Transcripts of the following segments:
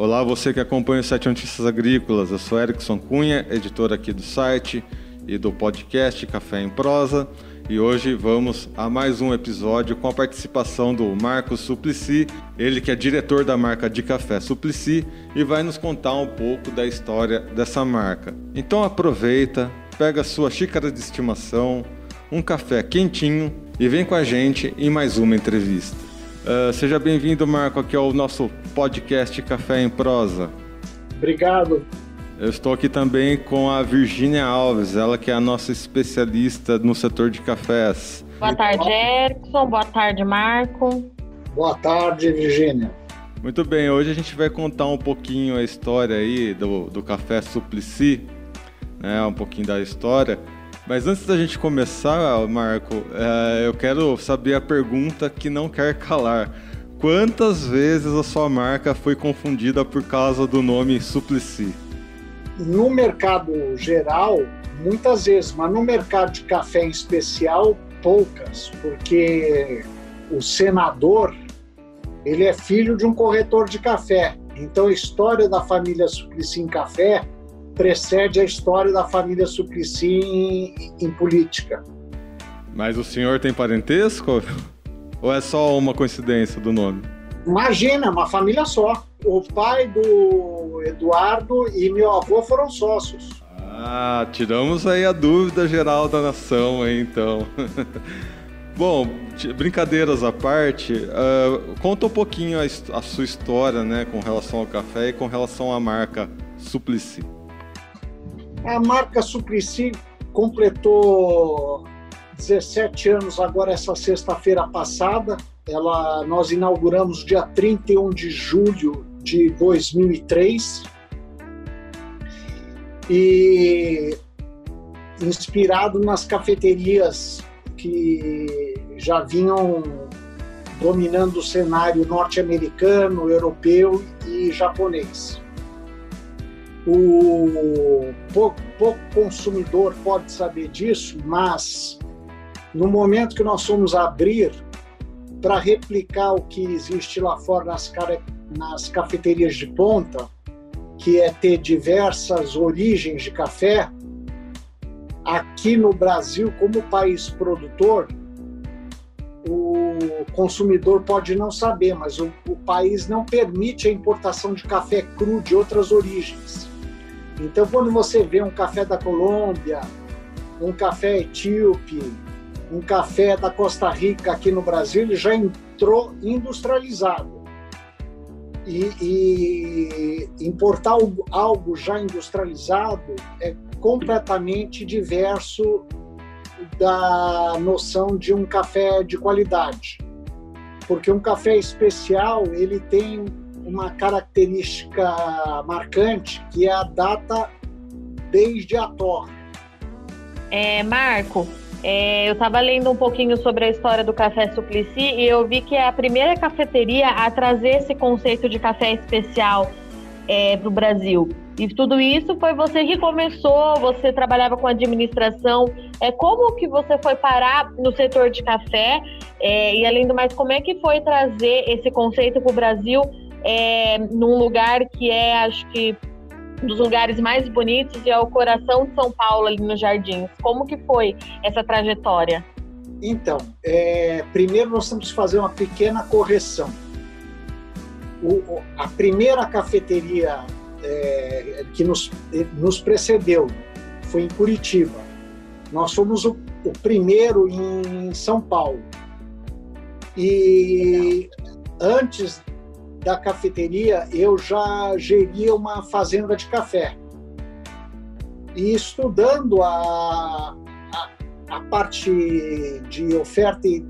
Olá, você que acompanha o Sete Notícias Agrícolas. Eu sou Erickson Cunha, editor aqui do site e do podcast Café em Prosa. E hoje vamos a mais um episódio com a participação do Marcos Suplicy, ele que é diretor da marca de café Suplicy e vai nos contar um pouco da história dessa marca. Então aproveita, pega sua xícara de estimação, um café quentinho e vem com a gente em mais uma entrevista. Uh, seja bem-vindo, Marco, aqui ao nosso podcast Café em Prosa. Obrigado. Eu estou aqui também com a Virgínia Alves, ela que é a nossa especialista no setor de cafés. Boa tarde, Erickson. Boa tarde, Marco. Boa tarde, Virgínia. Muito bem, hoje a gente vai contar um pouquinho a história aí do, do Café Suplicy, né, um pouquinho da história. Mas antes da gente começar, Marco, é, eu quero saber a pergunta que não quer calar. Quantas vezes a sua marca foi confundida por causa do nome Suplicy? No mercado geral, muitas vezes, mas no mercado de café em especial, poucas, porque o senador ele é filho de um corretor de café. Então a história da família Suplicy em café precede a história da família Suplicy em, em política. Mas o senhor tem parentesco? Ou é só uma coincidência do nome? Imagina, uma família só. O pai do Eduardo e meu avô foram sócios. Ah, tiramos aí a dúvida geral da nação, aí, então. Bom, brincadeiras à parte, uh, conta um pouquinho a, a, sua história, né, com relação ao café e com relação à marca Suplicy. A marca Suplicy completou 17 anos agora essa sexta-feira passada. Ela, nós inauguramos dia 31 de julho de 2003. E inspirado nas cafeterias que já vinham dominando o cenário norte-americano, europeu e japonês o pouco, pouco, consumidor pode saber disso, mas no momento que nós fomos abrir para replicar o que existe lá fora nas, nas cafeterias de ponta, que é ter diversas origens de café, aqui no Brasil, como país produtor, o consumidor pode não saber, mas o, o, país não permite a importação de café cru de outras origens. Então, quando você vê um café da Colômbia, um café etíope, um café da Costa Rica aqui no Brasil, ele já entrou industrializado. E, e importar algo já industrializado é completamente diverso da noção de um café de qualidade. Porque um café especial, ele tem uma característica marcante, que é a data desde a torre. É, Marco, é, eu estava lendo um pouquinho sobre a história do Café Suplicy e eu vi que é a primeira cafeteria a trazer esse conceito de café especial é, para o Brasil. E tudo isso foi você que começou, você trabalhava com administração. É, como que você foi parar no setor de café? É, e além do mais, como é que foi trazer esse conceito para o Brasil é, num lugar que é, acho que, um dos lugares mais bonitos e é o coração de São Paulo, ali nos Jardins. Como que foi essa trajetória? Então, é, primeiro nós temos que fazer uma pequena correção. O, a primeira cafeteria é, que nos, nos precedeu foi em Curitiba. Nós fomos o, o primeiro em São Paulo. E antes da cafeteria, eu já geria uma fazenda de café. E estudando a, a, a parte de oferta e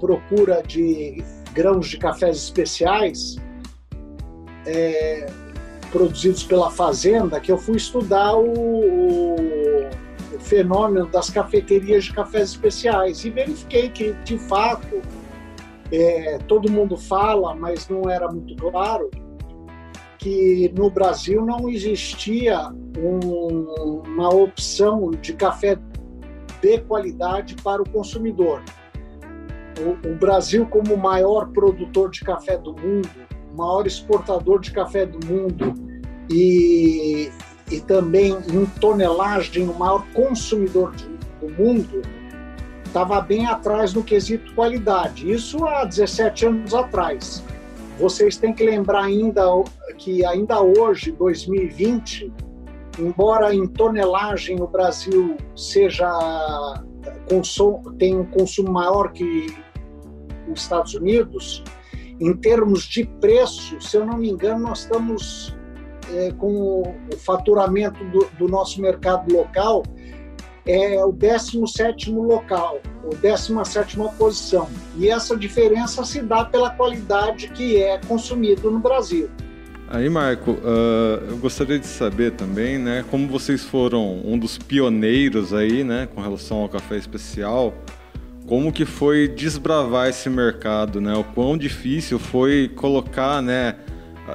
procura de grãos de cafés especiais é, produzidos pela fazenda, que eu fui estudar o, o, o fenômeno das cafeterias de cafés especiais e verifiquei que, de fato, é, todo mundo fala, mas não era muito claro, que no Brasil não existia um, uma opção de café de qualidade para o consumidor. O, o Brasil, como o maior produtor de café do mundo, maior exportador de café do mundo e, e também em tonelagem o maior consumidor de, do mundo, estava bem atrás no quesito qualidade. Isso há 17 anos atrás. Vocês têm que lembrar ainda que ainda hoje, 2020, embora em tonelagem o Brasil seja tem um consumo maior que os Estados Unidos, em termos de preço, se eu não me engano, nós estamos é, com o faturamento do, do, nosso mercado local é o 17 local, o 17 posição. E essa diferença se dá pela qualidade que é consumido no Brasil. Aí, Marco, uh, eu gostaria de saber também, né, como vocês foram um dos pioneiros aí, né, com relação ao café especial, como que foi desbravar esse mercado, né? O quão difícil foi colocar, né,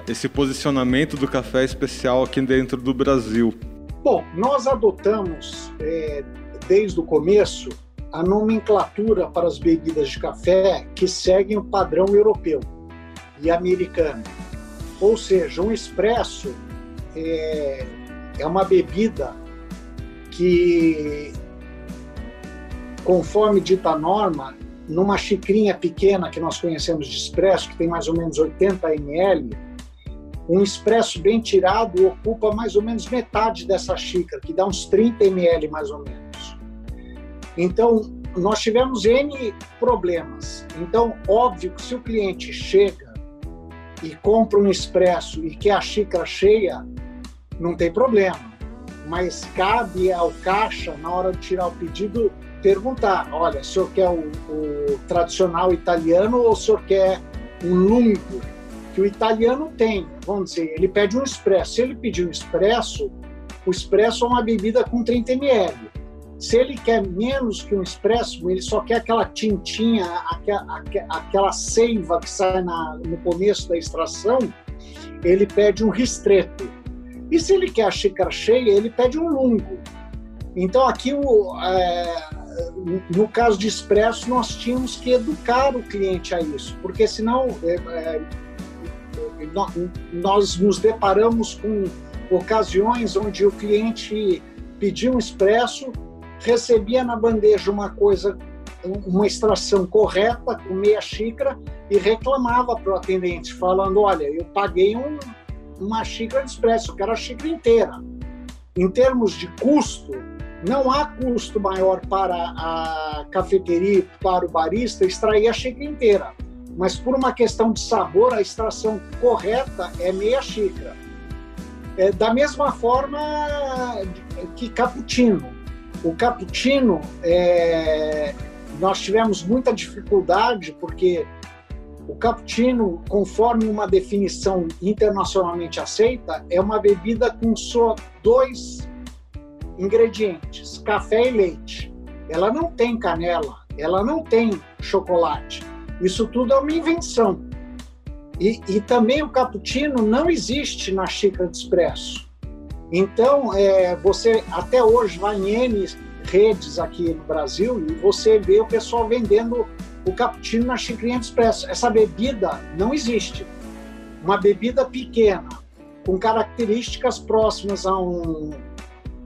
esse posicionamento do café especial aqui dentro do Brasil? Bom, nós adotamos é, desde o começo a nomenclatura para as bebidas de café que seguem o padrão europeu e americano. Ou seja, um expresso é, é uma bebida que conforme dita a norma, numa xicrinha pequena que nós conhecemos de expresso, que tem mais ou menos 80 ml, um expresso bem tirado ocupa mais ou menos metade dessa xícara, que dá uns 30 ml mais ou menos. Então, nós tivemos N problemas. Então, óbvio que se o cliente chega e compra um expresso e quer a xícara cheia, não tem problema. Mas cabe ao caixa, na hora de tirar o pedido, perguntar: olha, o senhor quer o, o tradicional italiano ou o senhor quer um lungo? Que o italiano tem, vamos dizer, ele pede um expresso. Se ele pedir um expresso, o expresso é uma bebida com 30 ml. Se ele quer menos que um expresso, ele só quer aquela tintinha, aquela, aquela seiva que sai na, no começo da extração, ele pede um ristreto. E se ele quer a xícara cheia, ele pede um lungo. Então aqui o, é, no caso de expresso, nós tínhamos que educar o cliente a isso, porque senão é, é, nós nos deparamos com ocasiões onde o cliente pedia um expresso, recebia na bandeja uma coisa, uma extração correta, com meia xícara, e reclamava para o atendente, falando: Olha, eu paguei um, uma xícara de expresso, eu quero a xícara inteira. Em termos de custo, não há custo maior para a cafeteria, para o barista, extrair a xícara inteira. Mas por uma questão de sabor, a extração correta é meia xícara. É, da mesma forma que cappuccino. O cappuccino, é, nós tivemos muita dificuldade porque o cappuccino, conforme uma definição internacionalmente aceita, é uma bebida com só dois ingredientes: café e leite. Ela não tem canela, ela não tem chocolate. Isso tudo é uma invenção. E, e também o cappuccino não existe na xícara de expresso. Então, é, você até hoje vai em N redes aqui no Brasil e você vê o pessoal vendendo o cappuccino na xícara de expresso. Essa bebida não existe. Uma bebida pequena, com características próximas a um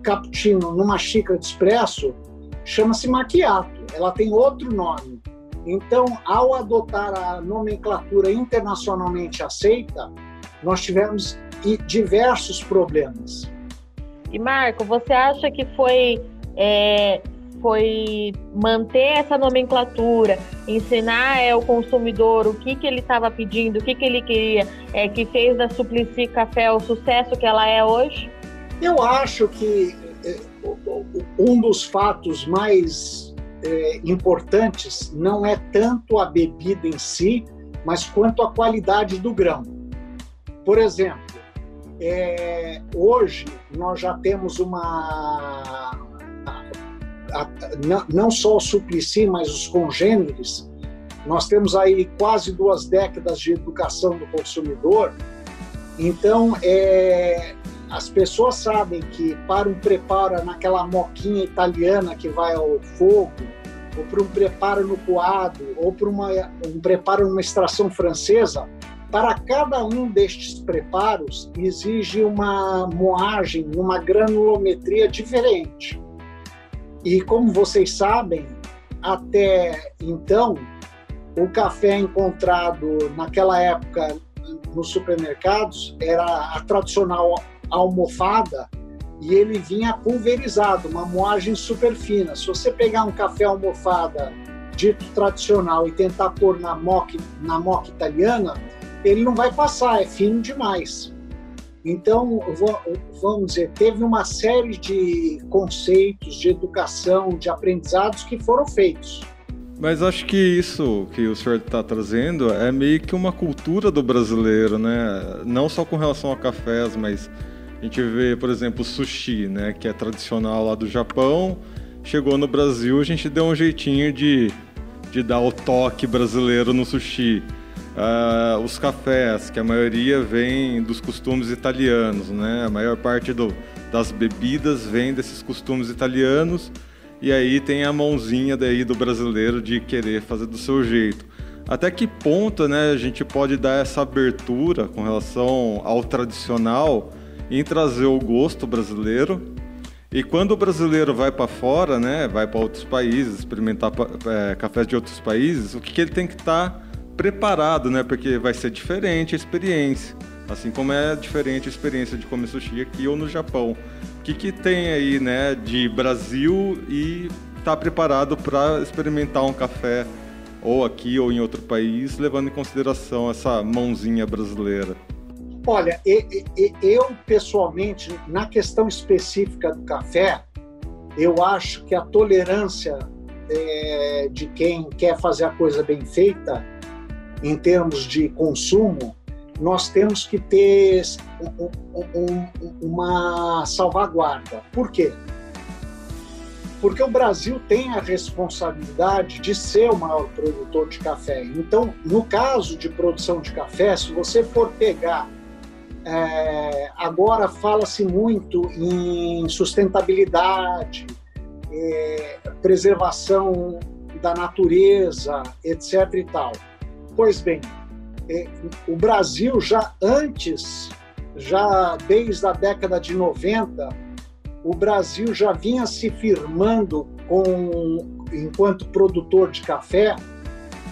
cappuccino numa xícara de espresso chama-se macchiato, ela tem outro nome. Então, ao adotar a nomenclatura internacionalmente aceita, nós tivemos diversos problemas. E Marco, você acha que foi é, foi manter essa nomenclatura, ensinar é, o consumidor o que, que ele estava pedindo, o que, que ele queria, é, que fez da Suplicy Café o sucesso que ela é hoje? Eu acho que é, um dos fatos mais é, importantes não é tanto a bebida em si, mas quanto a qualidade do grão. Por exemplo, é, hoje nós já temos uma. A, a, não só o Suplicy, mas os congêneres, nós temos aí quase duas décadas de educação do consumidor. Então, é, as pessoas sabem que para um preparo naquela moquinha italiana que vai ao fogo, ou para um preparo no coado, ou para uma, um preparo numa extração francesa, Para cada um destes preparos, exige uma moagem, uma granulometria diferente. E como vocês sabem, até então, o café encontrado naquela época nos supermercados era a tradicional almofada e ele vinha pulverizado, uma moagem super fina. Se você pegar um café almofada dito tradicional e tentar pôr na moca, na moca italiana, ele não vai passar, é fino demais. Então, vamos dizer, teve uma série de conceitos de educação, de aprendizados que foram feitos. Mas acho que isso que o senhor está trazendo é meio que uma cultura do brasileiro, né? Não só com relação a cafés, mas a gente vê, por exemplo, o sushi, né? Que é tradicional lá do Japão. Chegou no Brasil, a gente deu um jeitinho de, de dar o toque brasileiro no sushi. Uh, os cafés, que a maioria vem dos costumes italianos, né? A maior parte do, das bebidas vem desses costumes italianos e aí tem a mãozinha daí do brasileiro de querer fazer do seu jeito. Até que ponto, né, a gente pode dar essa abertura com relação ao tradicional em trazer o gosto brasileiro? E quando o brasileiro vai para fora, né, vai para outros países, experimentar é, cafés de outros países, o que, que ele tem que estar tá preparado, né? Porque vai ser diferente a experiência. Assim como é diferente a experiência de comer sushi aqui ou no Japão. O que, que tem aí, né, de Brasil e tá preparado para experimentar um café ou aqui ou em outro país, levando em consideração essa mãozinha brasileira? Olha, eu pessoalmente, na questão específica do café, eu acho que a tolerância é, de quem quer fazer a coisa bem feita em termos de consumo, nós temos que ter um, um, uma salvaguarda. Por quê? Porque o Brasil tem a responsabilidade de ser o maior produtor de café. Então, no caso de produção de café, se você for pegar. É, agora fala-se muito em sustentabilidade, é, preservação da natureza, etc. e tal. Pois bem, é, o Brasil já antes, já desde a década de 90, o Brasil já vinha se firmando com, enquanto produtor de café,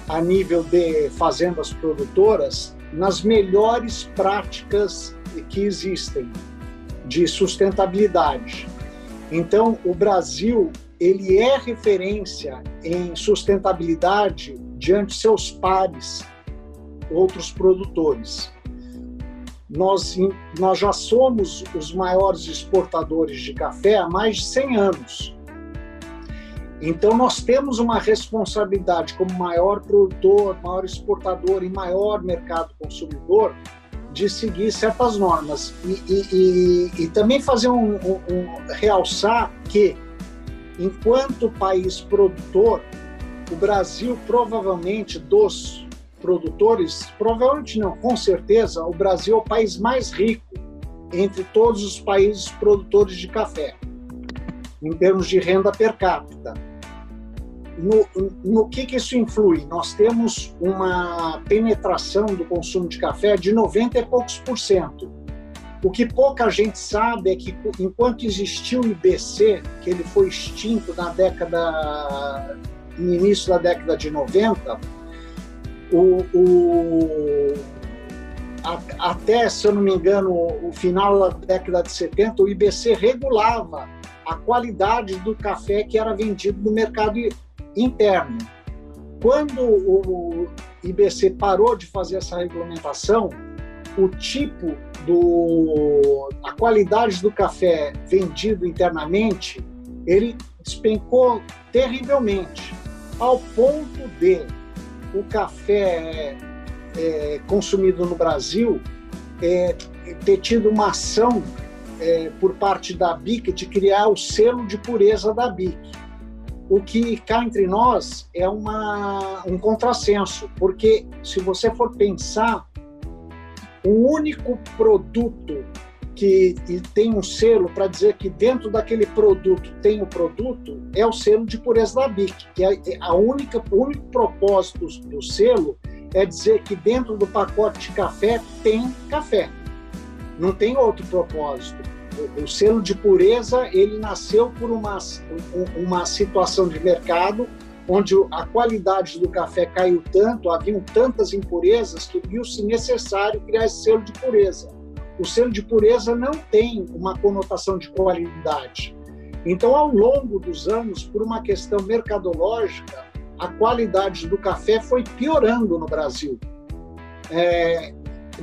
a nível de fazendas produtoras, nas melhores práticas que existem de sustentabilidade. Então, o Brasil ele é referência em sustentabilidade diante de seus pares, outros produtores. Nós, nós já somos os maiores exportadores de café há mais de 100 anos. Então, nós temos uma responsabilidade como maior produtor, maior exportador e maior mercado consumidor de seguir certas normas. E, e, e, e também fazer um, um, um, realçar que, enquanto país produtor, o Brasil provavelmente dos produtores, provavelmente não, com certeza, o Brasil é o país mais rico entre todos os países produtores de café, em termos de renda per capita. No, no que, que isso influi? Nós temos uma penetração do consumo de café de 90 e poucos por cento. O que pouca gente sabe é que, enquanto existiu o IBC, que ele foi extinto na década no início da década de 90, o, o, a, até, se eu não me engano, o final da década de 70, o IBC regulava a qualidade do café que era vendido no mercado interno. Quando o IBC parou de fazer essa regulamentação, o tipo do a qualidade do café vendido internamente, ele despencou terrivelmente ao ponto de o café é, consumido no Brasil é, ter tido uma ação é, por parte da BIC de criar o selo de pureza da BIC. O que cá entre nós é uma, um contrassenso, porque se você for pensar, o único produto que tem um selo para dizer que dentro daquele produto tem o produto, é o selo de pureza da BIC, que é, é a única, o único propósito do selo é dizer que dentro do pacote de café tem café. Não tem outro propósito. O, selo de pureza ele nasceu por uma, uma situação de mercado onde a qualidade do café caiu tanto, haviam tantas impurezas que viu-se necessário criar esse selo de pureza. O selo de pureza não tem uma conotação de qualidade. Então, ao longo dos anos, por uma questão mercadológica, a qualidade do café foi piorando no Brasil. É,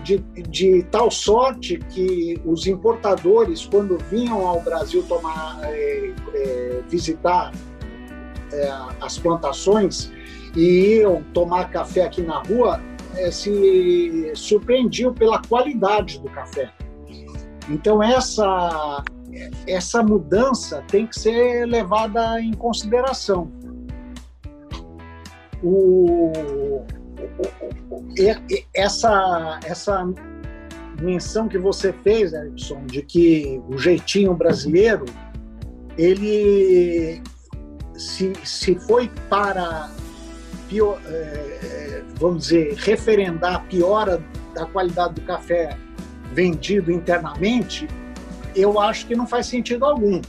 de, de, tal sorte que os importadores, quando vinham ao Brasil tomar, é, é, visitar é, as plantações e iam tomar café aqui na rua, se surpreendiam pela qualidade do café. Então essa essa mudança tem que ser levada em consideração o, essa, essa menção que você fez, Erickson, de que o jeitinho brasileiro, ele se, se foi para, pior, é, vamos dizer, referendar a piora da qualidade do café vendido internamente, eu acho que não faz sentido algum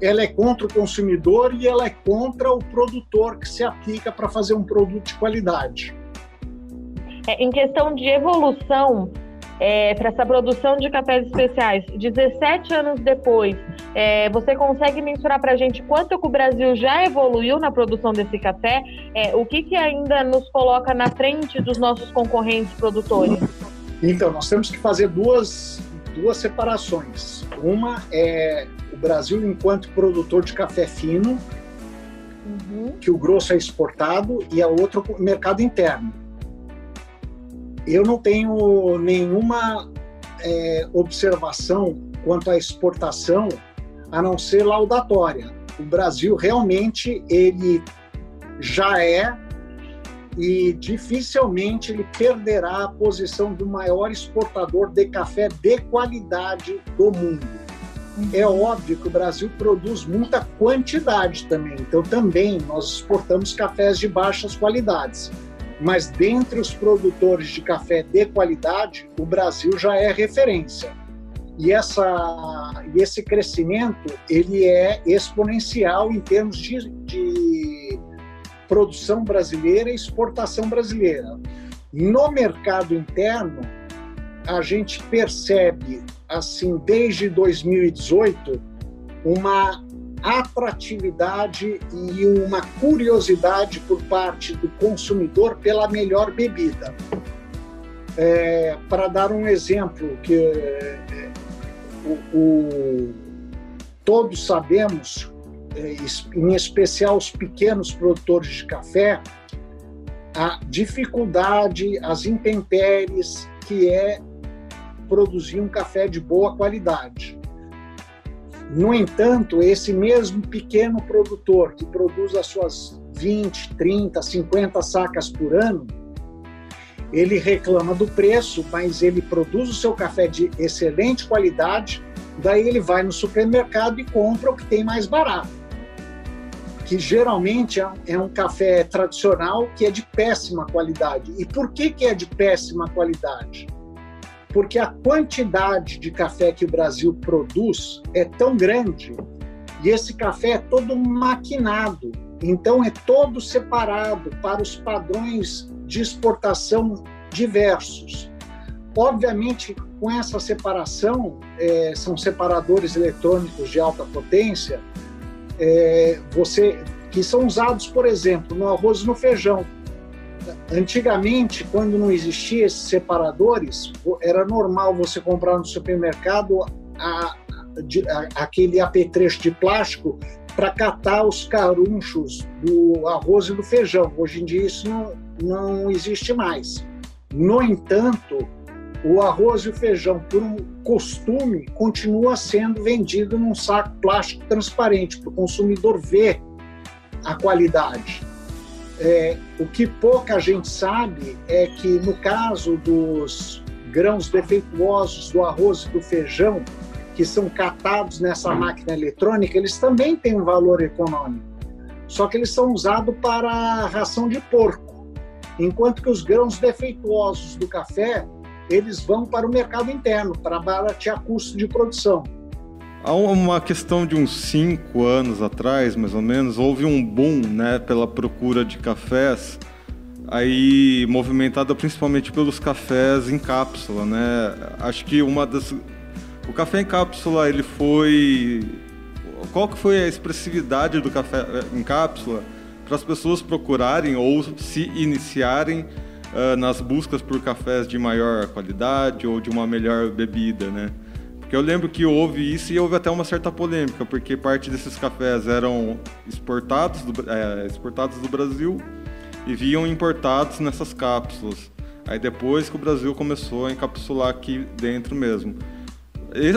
ela é contra o consumidor e ela é contra o produtor que se aplica para fazer um produto de qualidade. É, em questão de evolução é, para essa produção de cafés especiais, 17 anos depois, é, você consegue mensurar para a gente quanto que o Brasil já evoluiu na produção desse café? É, o que, que ainda nos coloca na frente dos nossos concorrentes produtores? Então, nós temos que fazer duas, duas separações. Uma é Brasil enquanto produtor de café fino, uhum. que o grosso é exportado, e a outra o mercado interno. Eu não tenho nenhuma é, observação quanto à exportação, a não ser laudatória. O Brasil realmente ele já é e dificilmente ele perderá a posição do maior exportador de café de qualidade do mundo. É óbvio que o Brasil produz muita quantidade também, então também nós exportamos cafés de baixas qualidades. Mas dentre os produtores de café de qualidade, o Brasil já é referência. E, essa, esse crescimento ele é exponencial em termos de, de produção brasileira e exportação brasileira. No mercado interno, a gente percebe assim, desde 2018, uma atratividade e uma curiosidade por parte do consumidor pela melhor bebida. É, para dar um exemplo que é, o, o, todos sabemos, é, em especial os pequenos produtores de café, a dificuldade, as intempéries que é produzir um café de boa qualidade. No entanto, esse mesmo pequeno produtor que produz as suas 20, 30, 50 sacas por ano, ele reclama do preço, mas ele produz o seu café de excelente qualidade, daí ele vai no supermercado e compra o que tem mais barato. Que geralmente é um café tradicional que é de péssima qualidade. E por que, que é de péssima qualidade? porque a quantidade de café que o Brasil produz é tão grande e esse café é todo maquinado, então é todo separado para os padrões de exportação diversos. Obviamente, com essa separação, é, são separadores eletrônicos de alta potência, é, você que são usados, por exemplo, no arroz e no feijão. Antigamente, quando não existia esses separadores, era normal você comprar no supermercado a, a, aquele apetrecho de plástico para catar os carunchos do arroz e do feijão. Hoje em dia isso não, não existe mais. No entanto, o arroz e o feijão, por um costume, continua sendo vendido num saco plástico transparente para o consumidor ver a qualidade. É, o que pouca gente sabe é que no caso dos grãos defeituosos do arroz e do feijão, que são catados nessa máquina eletrônica, eles também têm um valor econômico. Só que eles são usados para ração de porco. enquanto que os grãos defeituosos do café eles vão para o mercado interno para baratear custo de produção. Há uma questão de uns cinco anos atrás, mais ou menos, houve um boom né, pela procura de cafés, aí movimentada principalmente pelos cafés em cápsula, né? Acho que uma das o café em cápsula ele foi qual que foi a expressividade do café em cápsula para as pessoas procurarem ou se iniciarem uh, nas buscas por cafés de maior qualidade ou de uma melhor bebida, né? Porque eu lembro que houve isso e houve até uma certa polêmica, porque parte desses cafés eram exportados do, é, exportados do Brasil e vinham importados nessas cápsulas. Aí depois que o Brasil começou a encapsular aqui dentro mesmo.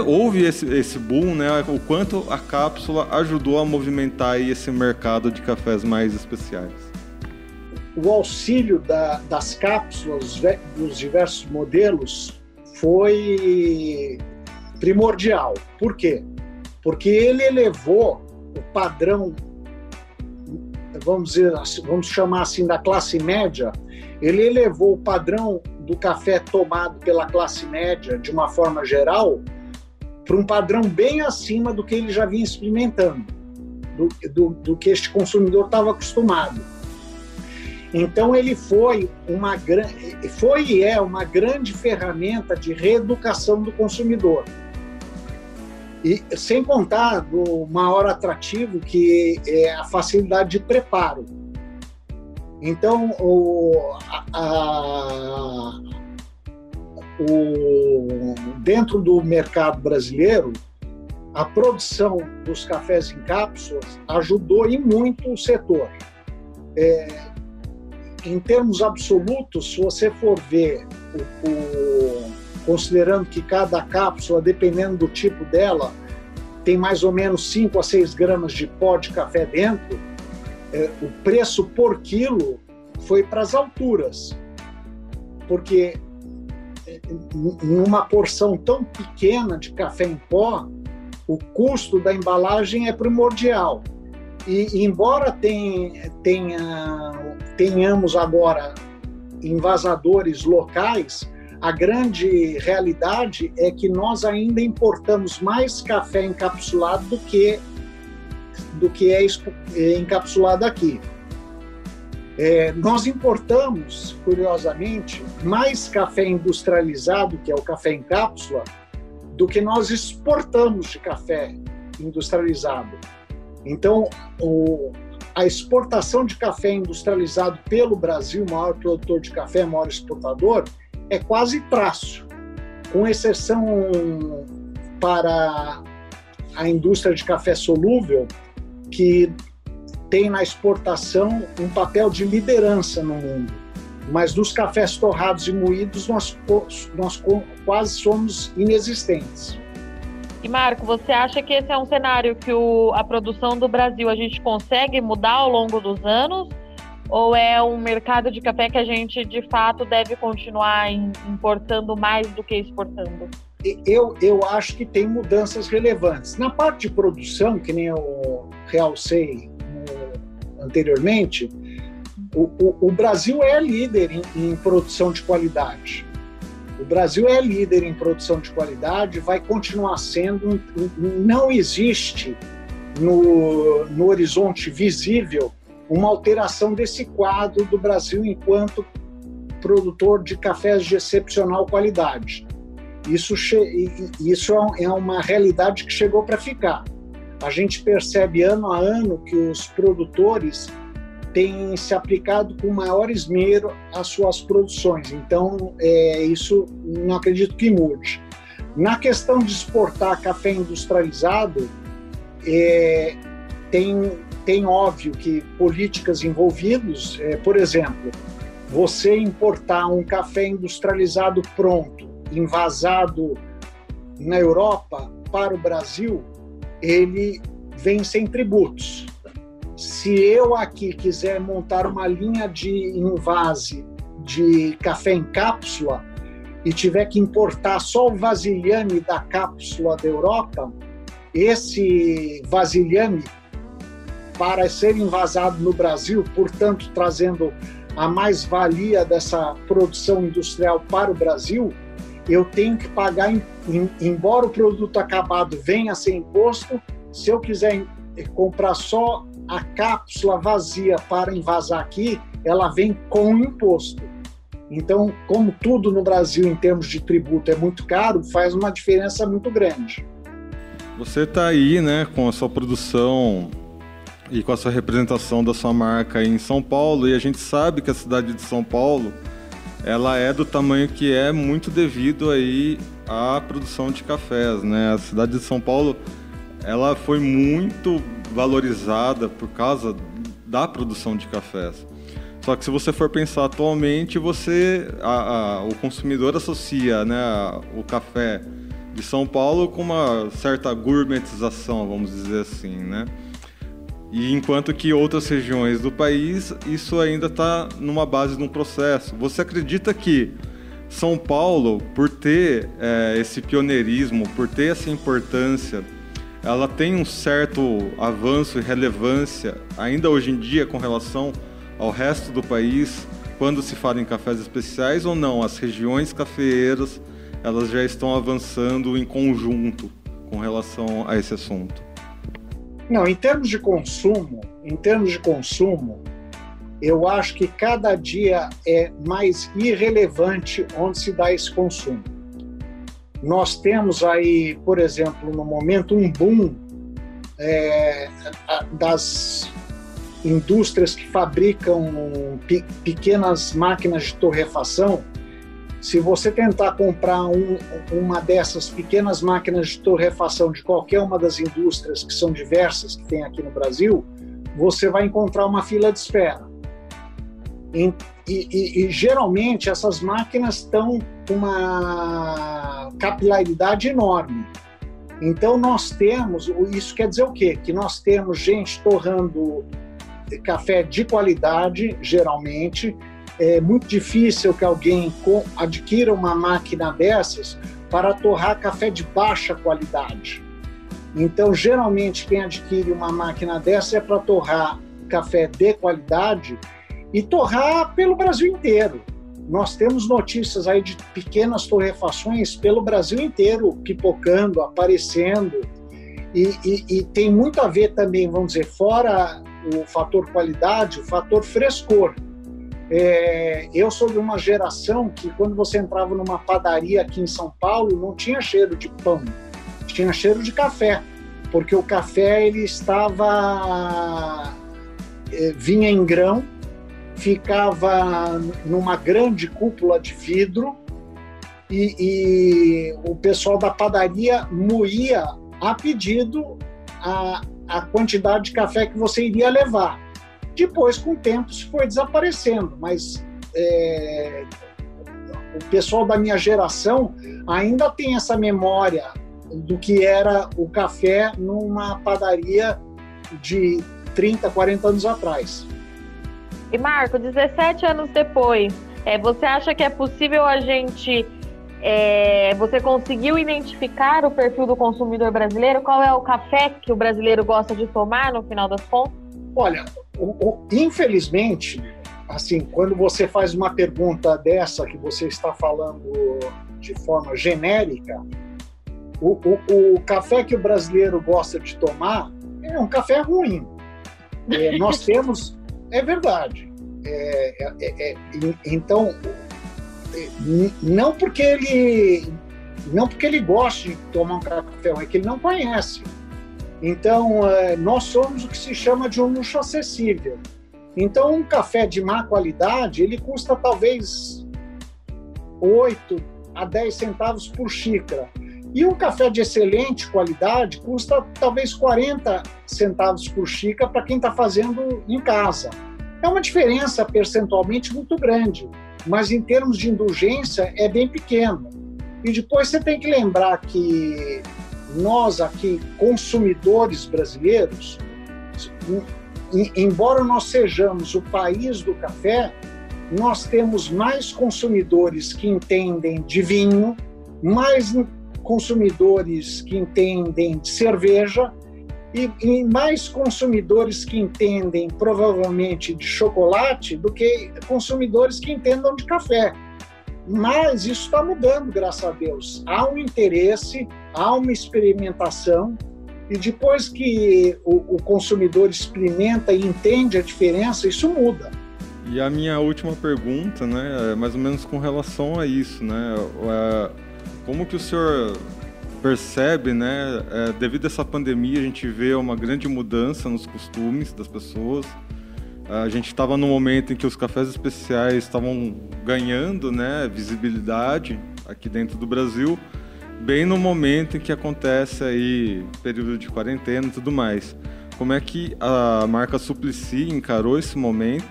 Houve esse, esse boom, né? O quanto a cápsula ajudou a movimentar esse mercado de cafés mais especiais o auxílio da, das cápsulas dos diversos modelos foi primordial. Por quê? Porque ele elevou o padrão, vamos dizer, vamos chamar assim da classe média, ele elevou o padrão do café tomado pela classe média de uma forma geral para um padrão bem acima do que ele já vinha experimentando, do, do, do que este consumidor estava acostumado. Então ele foi uma foi e é uma grande ferramenta de reeducação do consumidor. E sem contar do maior atrativo que é a facilidade de preparo. Então o, a, o, dentro do mercado brasileiro, a produção dos cafés em cápsulas ajudou e muito o setor. É, em termos absolutos, se você for ver, o, o, considerando que cada cápsula, dependendo do tipo dela, tem mais ou menos 5 a 6 gramas de pó de café dentro, é, o preço por quilo foi para as alturas. Porque é, numa porção tão pequena de café em pó, o custo da embalagem é primordial. E, embora tenha, tenha, tenhamos agora envasadores locais, a grande realidade é que nós ainda importamos mais café encapsulado do que do que é, é encapsulado aqui. É, nós importamos, curiosamente, mais café industrializado, que é o café em cápsula, do que nós exportamos de café industrializado. Então, o, a exportação de café industrializado pelo Brasil, maior produtor de café, maior exportador, é quase traço, com exceção para a indústria de café solúvel, que tem na exportação um papel de liderança no mundo. Mas dos cafés torrados e moídos, nós, nós quase somos inexistentes. E Marco, você acha que esse é um cenário que o, a produção do Brasil a gente consegue mudar ao longo dos anos? Ou é um mercado de café que a gente de fato deve continuar importando mais do que exportando? Eu, eu acho que tem mudanças relevantes. Na parte de produção, que nem eu realcei anteriormente, o, o, o Brasil é líder em, em produção de qualidade. O Brasil é líder em produção de qualidade, vai continuar sendo. Não existe no, no horizonte visível uma alteração desse quadro do Brasil enquanto produtor de cafés de excepcional qualidade. Isso, isso é, é uma realidade que chegou para ficar. A gente percebe ano a ano que os produtores tem se aplicado com maior esmero às suas produções. Então, é, isso não acredito que mude. Na questão de exportar café industrializado, é, tem, tem óbvio que políticas envolvidas, é, por exemplo, você importar um café industrializado pronto, envasado na Europa para o Brasil, ele vem sem tributos se eu aqui quiser montar uma linha de invase de café em cápsula e tiver que importar só o vasilhame da cápsula da Europa, esse vasilhame, para ser envasado no Brasil, portanto, trazendo a mais-valia dessa produção industrial para o Brasil, eu tenho que pagar, embora o produto acabado venha sem imposto, se eu quiser comprar só a cápsula vazia para envasar aqui, ela vem com imposto. Então, como tudo no Brasil em termos de tributo é muito caro, faz uma diferença muito grande. Você está aí, né, com a sua produção e com a sua representação da sua marca em São Paulo, e a gente sabe que a cidade de São Paulo ela é do tamanho que é muito devido aí à produção de cafés, né? A cidade de São Paulo ela foi muito valorizada por causa da produção de cafés. Só que se você for pensar atualmente, você a, a, o consumidor associa né, o café de São Paulo com uma certa gourmetização, vamos dizer assim, né? E enquanto que outras regiões do país, isso ainda está numa base de um processo. Você acredita que São Paulo, por ter é, esse pioneirismo, por ter essa importância, ela tem um certo avanço e relevância ainda hoje em dia com relação ao resto do país quando se fala em cafés especiais ou não? As regiões cafeeiras elas já estão avançando em conjunto com relação a esse assunto. Não, em termos de consumo, em termos de consumo, eu acho que cada dia é mais irrelevante onde se dá esse consumo. Nós temos aí, por exemplo, no momento um boom é, das indústrias que fabricam pequenas máquinas de torrefação se você tentar comprar um, uma dessas pequenas máquinas de torrefação de qualquer uma das indústrias, que são diversas que tem aqui no Brasil, você vai encontrar uma fila de espera. E, e, e geralmente essas máquinas estão com uma capilaridade enorme. Então nós temos, isso quer dizer o quê? Que nós temos gente torrando café de qualidade, geralmente, é muito difícil que alguém adquira uma máquina dessas para torrar café de baixa qualidade. Então, geralmente, quem adquire uma máquina dessa é para torrar café de qualidade e torrar pelo Brasil inteiro. Nós temos notícias aí de pequenas torrefações pelo Brasil inteiro, pipocando, aparecendo. E, e, e tem muito a ver também, vamos dizer, fora o fator qualidade, o fator frescor. É, eu sou de uma geração que, quando você entrava numa padaria aqui em São Paulo, não tinha cheiro de pão, tinha cheiro de café, porque o café ele estava é, vinha em grão, ficava numa grande cúpula de vidro e, e o pessoal da padaria moía a pedido a, a quantidade de café que você iria levar. Depois, com o tempo, isso foi desaparecendo, mas é, o pessoal da minha geração ainda tem essa memória do que era o café numa padaria de 30, 40 anos atrás. E Marco, 17 anos depois, é, você acha que é possível a gente. É, você conseguiu identificar o perfil do consumidor brasileiro? Qual é o café que o brasileiro gosta de tomar no final das contas? Olha, o, o, infelizmente, assim, quando você faz uma pergunta dessa que você está falando de forma genérica, o, o, o café que o brasileiro gosta de tomar é um café ruim. É, nós temos, é verdade. É, é, é, é então, é, não porque ele não porque ele gosta de tomar um café é que ele não conhece. Então, nós somos o que se chama de um luxo acessível. Então, um café de má qualidade, ele custa talvez 8 a 10 centavos por xícara. E um café de excelente qualidade custa talvez 40 centavos por xícara para quem está fazendo em casa. É uma diferença percentualmente muito grande, mas em termos de indulgência é bem pequeno. E depois você tem que lembrar que nós aqui, consumidores brasileiros, embora nós sejamos o país do café, nós temos mais consumidores que entendem de vinho, mais consumidores que entendem de cerveja e, e mais consumidores que entendem provavelmente de chocolate do que consumidores que entendam de café. Mas isso está mudando, graças a Deus. Há um interesse, há uma experimentação, e depois que o, o consumidor experimenta e entende a diferença, isso muda. E a minha última pergunta, né, é mais ou menos com relação a isso, né, é, como que o senhor percebe, né, é, devido a essa pandemia, a gente vê uma grande mudança nos costumes das pessoas. A gente estava no momento em que os cafés especiais estavam ganhando, né, visibilidade aqui dentro do Brasil, bem no momento em que acontece aí período de quarentena e tudo mais. Como é que a marca Suplicy encarou esse momento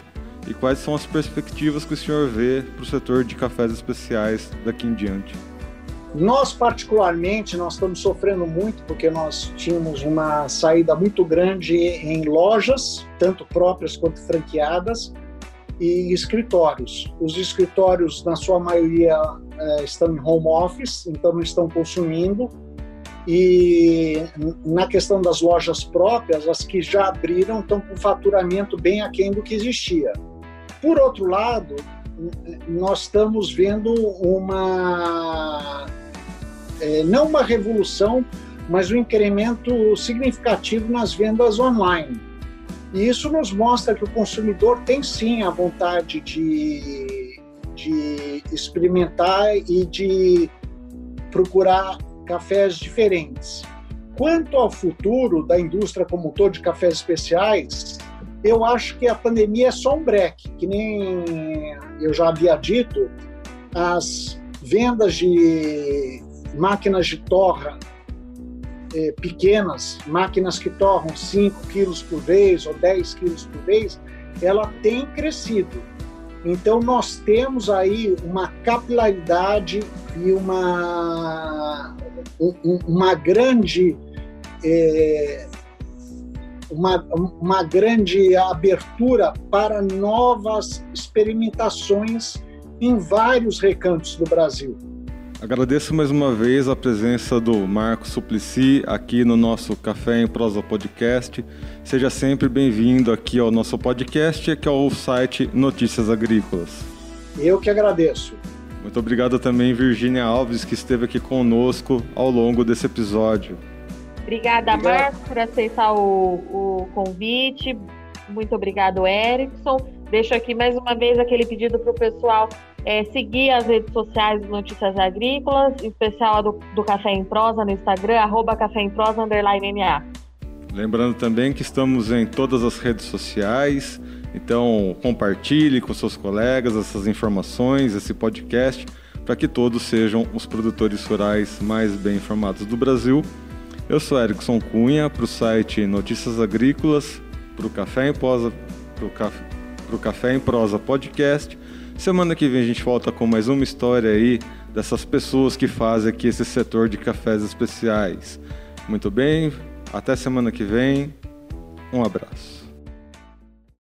e quais são as perspectivas que o senhor vê para o setor de cafés especiais daqui em diante? Nós, particularmente, nós estamos sofrendo muito porque nós tínhamos uma saída muito grande em lojas, tanto próprias quanto franqueadas, e escritórios. Os escritórios, na sua maioria, eh, estão em home office, então não estão consumindo. E na questão das lojas próprias, as que já abriram estão com faturamento bem aquém do que existia. Por outro lado, nós estamos vendo uma é, não uma revolução, mas um incremento significativo nas vendas online. E isso nos mostra que o consumidor tem sim a vontade de, de experimentar e de procurar cafés diferentes. Quanto ao futuro da indústria como um todo de cafés especiais, eu acho que a pandemia é só um break, que nem eu já havia dito, as vendas de máquinas de torra é, pequenas, máquinas que torram 5 quilos por vez ou 10 quilos por vez, ela tem crescido. Então nós temos aí uma capilaridade e uma, uma grande é, uma, uma grande abertura para novas experimentações em vários recantos do Brasil. Agradeço mais uma vez a presença do Marco Suplicy aqui no nosso Café em Prosa Podcast. Seja sempre bem-vindo aqui ao nosso podcast, que é o site Notícias Agrícolas. Eu que agradeço. Muito obrigado também, Virgínia Alves, que esteve aqui conosco ao longo desse episódio. Obrigada, Obrigado. Marco, por aceitar o, o convite. Muito obrigado, Erickson. Deixo aqui mais uma vez aquele pedido para o pessoal é, seguir as redes sociais do Notícias Agrícolas, em especial do, do Café em Prosa no Instagram, arroba Café em Prosa, underline NA. Lembrando também que estamos em todas as redes sociais, então compartilhe com seus colegas essas informações, esse podcast, para que todos sejam os produtores rurais mais bem informados do Brasil. Eu sou Erickson Cunha, para o site Notícias Agrícolas, para o Café em Prosa, para o Café, Café em Prosa Podcast Semana que vem a gente volta com mais uma história aí dessas pessoas que fazem aqui esse setor de cafés especiais. Muito bem, até semana que vem. Um abraço.